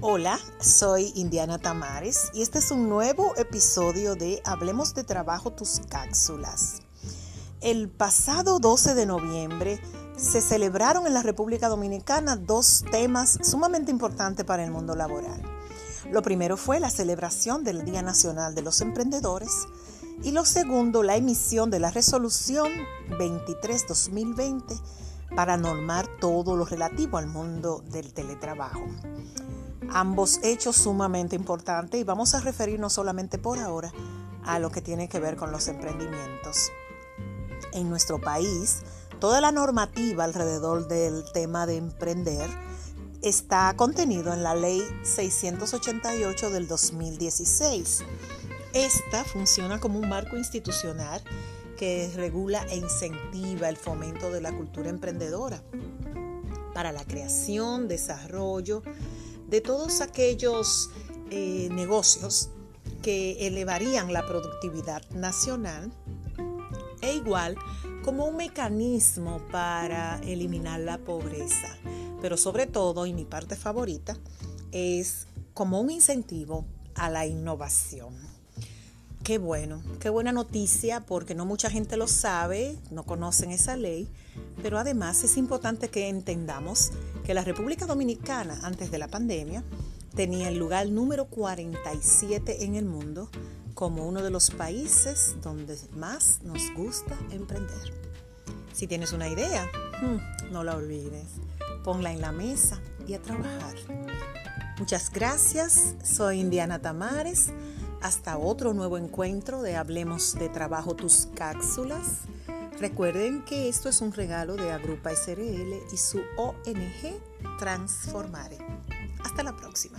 Hola, soy Indiana Tamares y este es un nuevo episodio de Hablemos de Trabajo tus cápsulas. El pasado 12 de noviembre se celebraron en la República Dominicana dos temas sumamente importantes para el mundo laboral. Lo primero fue la celebración del Día Nacional de los Emprendedores y lo segundo la emisión de la resolución 23-2020 para normar todo lo relativo al mundo del teletrabajo. Ambos hechos sumamente importantes y vamos a referirnos solamente por ahora a lo que tiene que ver con los emprendimientos. En nuestro país, toda la normativa alrededor del tema de emprender está contenido en la ley 688 del 2016. Esta funciona como un marco institucional que regula e incentiva el fomento de la cultura emprendedora para la creación, desarrollo de todos aquellos eh, negocios que elevarían la productividad nacional e igual como un mecanismo para eliminar la pobreza. Pero sobre todo, y mi parte favorita, es como un incentivo a la innovación. Qué bueno, qué buena noticia porque no mucha gente lo sabe, no conocen esa ley, pero además es importante que entendamos que la República Dominicana antes de la pandemia tenía el lugar número 47 en el mundo como uno de los países donde más nos gusta emprender. Si tienes una idea, hmm, no la olvides, ponla en la mesa y a trabajar. Muchas gracias, soy Indiana Tamares hasta otro nuevo encuentro de Hablemos de Trabajo Tus Cápsulas. Recuerden que esto es un regalo de Agrupa SRL y su ONG Transformare. Hasta la próxima.